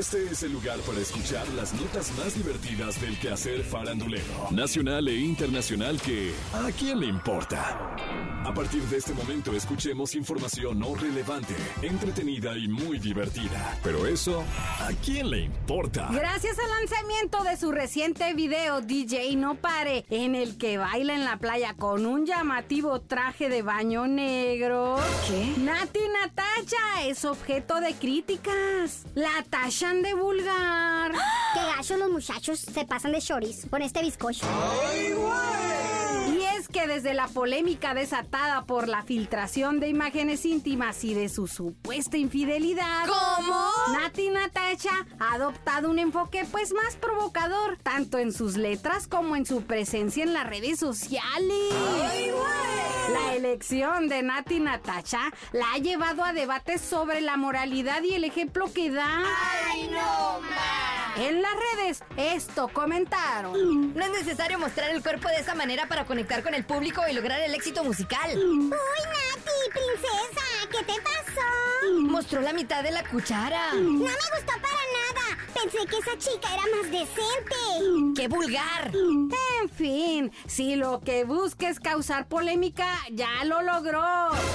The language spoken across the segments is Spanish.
Este es el lugar para escuchar las notas más divertidas del quehacer farandulero, nacional e internacional que ¿a quién le importa? A partir de este momento escuchemos información no relevante, entretenida y muy divertida. Pero eso, ¿a quién le importa? Gracias al lanzamiento de su reciente video DJ No Pare, en el que baila en la playa con un llamativo traje de baño negro. ¿Qué? Nati Natacha es objeto de críticas. La de vulgar. Qué gacho los muchachos se pasan de choris con este bizcocho. Y es que desde la polémica desatada por la filtración de imágenes íntimas y de su supuesta infidelidad, ¿Cómo? Nati Natacha ha adoptado un enfoque pues más provocador, tanto en sus letras como en su presencia en las redes sociales. La elección de Nati Natacha la ha llevado a debates sobre la moralidad y el ejemplo que da. En las redes, esto comentaron. No es necesario mostrar el cuerpo de esa manera para conectar con el público y lograr el éxito musical. Uy, Nati, princesa, ¿qué te pasó? Mostró la mitad de la cuchara. No me gustó para. Pensé que esa chica era más decente. ¡Qué vulgar! En fin, si lo que busca es causar polémica, ya lo logró.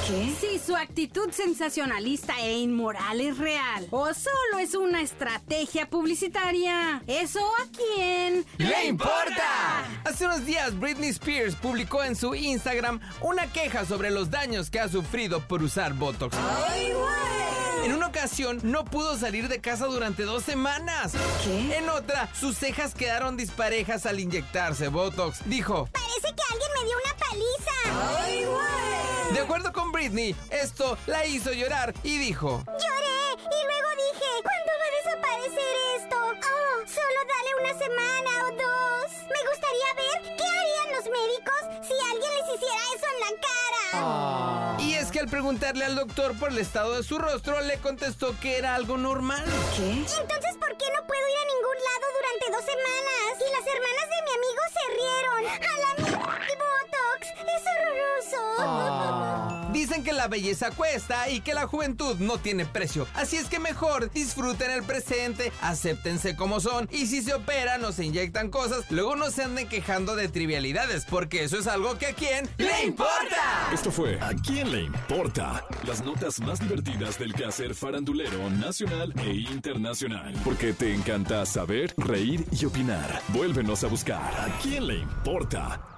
¿Qué? Si su actitud sensacionalista e inmoral es real o solo es una estrategia publicitaria, ¿eso a quién ¡Le importa! Hace unos días Britney Spears publicó en su Instagram una queja sobre los daños que ha sufrido por usar Botox. En una ocasión no pudo salir de casa durante dos semanas. ¿Qué? En otra, sus cejas quedaron disparejas al inyectarse Botox. Dijo, Parece que alguien me dio una paliza. de acuerdo con Britney, esto la hizo llorar y dijo, Lloré y luego dije, ¿cuándo va a desaparecer esto? Oh, solo dale una semana o dos. Me gustaría ver qué harían los médicos si alguien les hiciera eso en la cara. Y que al preguntarle al doctor por el estado de su rostro, le contestó que era algo normal. ¿Qué? Entonces, ¿por qué no puedo ir a ningún lado durante dos semanas? Y las hermanas de Que la belleza cuesta y que la juventud no tiene precio. Así es que mejor disfruten el presente, acéptense como son y si se operan o se inyectan cosas, luego no se anden quejando de trivialidades, porque eso es algo que a quién le importa. Esto fue ¿A quién le importa? Las notas más divertidas del quehacer farandulero nacional e internacional. Porque te encanta saber, reír y opinar. Vuélvenos a buscar ¿A quién le importa?